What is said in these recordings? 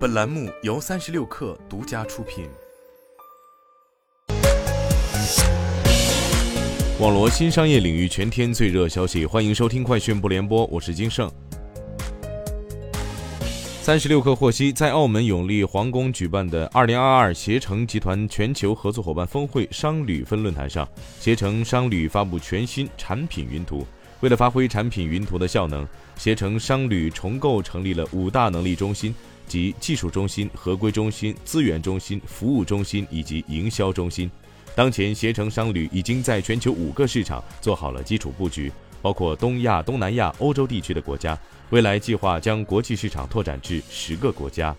本栏目由三十六氪独家出品。网罗新商业领域全天最热消息，欢迎收听快讯不联播，我是金盛。三十六氪获悉，在澳门永利皇宫举办的二零二二携程集团全球合作伙伴峰会商旅分论坛上，携程商旅发布全新产品云图。为了发挥产品云图的效能，携程商旅重构成立了五大能力中心。及技术中心、合规中心、资源中心、服务中心以及营销中心。当前，携程商旅已经在全球五个市场做好了基础布局，包括东亚、东南亚、欧洲地区的国家。未来计划将国际市场拓展至十个国家。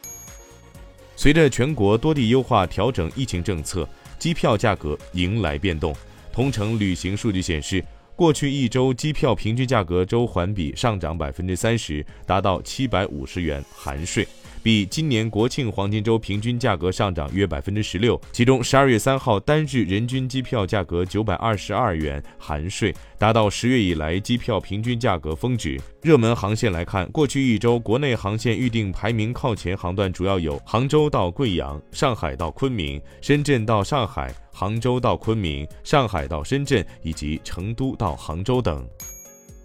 随着全国多地优化调整疫情政策，机票价格迎来变动。同程旅行数据显示，过去一周机票平均价格周环比上涨百分之三十，达到七百五十元含税。比今年国庆黄金周平均价格上涨约百分之十六，其中十二月三号单日人均机票价格九百二十二元含税，达到十月以来机票平均价格峰值。热门航线来看，过去一周国内航线预订排名靠前航段主要有杭州到贵阳、上海到昆明、深圳到上海、杭州到昆明、上海到深圳以及成都到杭州等。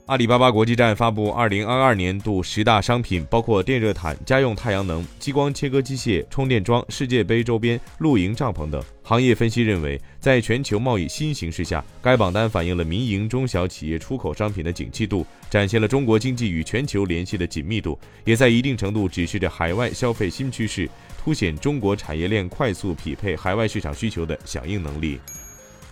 阿里巴巴国际站发布二零二二年度十大商品，包括电热毯、家用太阳能、激光切割机械、充电桩、世界杯周边、露营帐篷等。行业分析认为，在全球贸易新形势下，该榜单反映了民营中小企业出口商品的景气度，展现了中国经济与全球联系的紧密度，也在一定程度指示着海外消费新趋势，凸显中国产业链快速匹配海外市场需求的响应能力。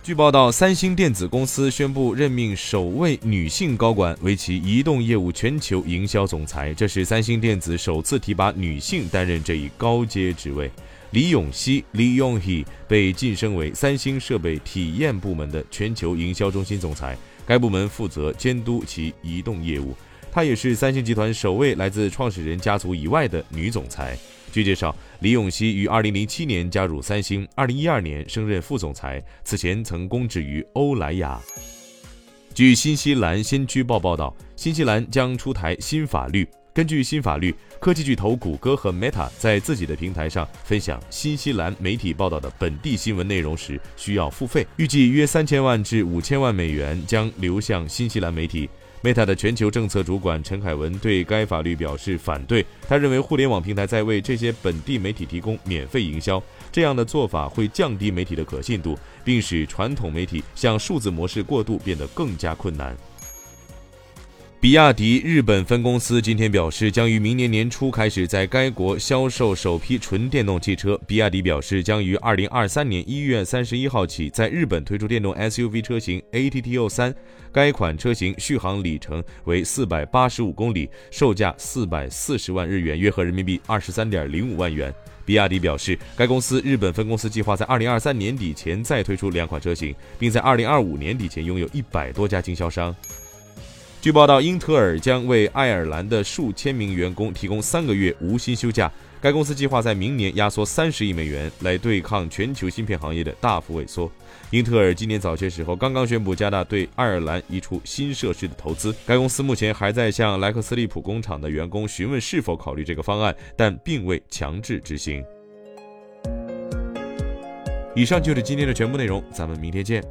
据报道，三星电子公司宣布任命首位女性高管为其移动业务全球营销总裁，这是三星电子首次提拔女性担任这一高阶职位。李永熙 （Li Yonghe） 被晋升为三星设备体验部门的全球营销中心总裁，该部门负责监督其移动业务。她也是三星集团首位来自创始人家族以外的女总裁。据介绍，李永熙于2007年加入三星，2012年升任副总裁，此前曾供职于欧莱雅。据新西兰先驱报报道，新西兰将出台新法律。根据新法律，科技巨头谷歌和 Meta 在自己的平台上分享新西兰媒体报道的本地新闻内容时需要付费，预计约三千万至五千万美元将流向新西兰媒体。Meta 的全球政策主管陈凯文对该法律表示反对。他认为，互联网平台在为这些本地媒体提供免费营销，这样的做法会降低媒体的可信度，并使传统媒体向数字模式过渡变得更加困难。比亚迪日本分公司今天表示，将于明年年初开始在该国销售首批纯电动汽车。比亚迪表示，将于二零二三年一月三十一号起在日本推出电动 SUV 车型 ATTO 三。该款车型续航里程为四百八十五公里，售价四百四十万日元，约合人民币二十三点零五万元。比亚迪表示，该公司日本分公司计划在二零二三年底前再推出两款车型，并在二零二五年底前拥有一百多家经销商。据报道，英特尔将为爱尔兰的数千名员工提供三个月无薪休假。该公司计划在明年压缩三十亿美元来对抗全球芯片行业的大幅萎缩。英特尔今年早些时候刚刚宣布加大对爱尔兰一处新设施的投资。该公司目前还在向莱克斯利普工厂的员工询问是否考虑这个方案，但并未强制执行。以上就是今天的全部内容，咱们明天见。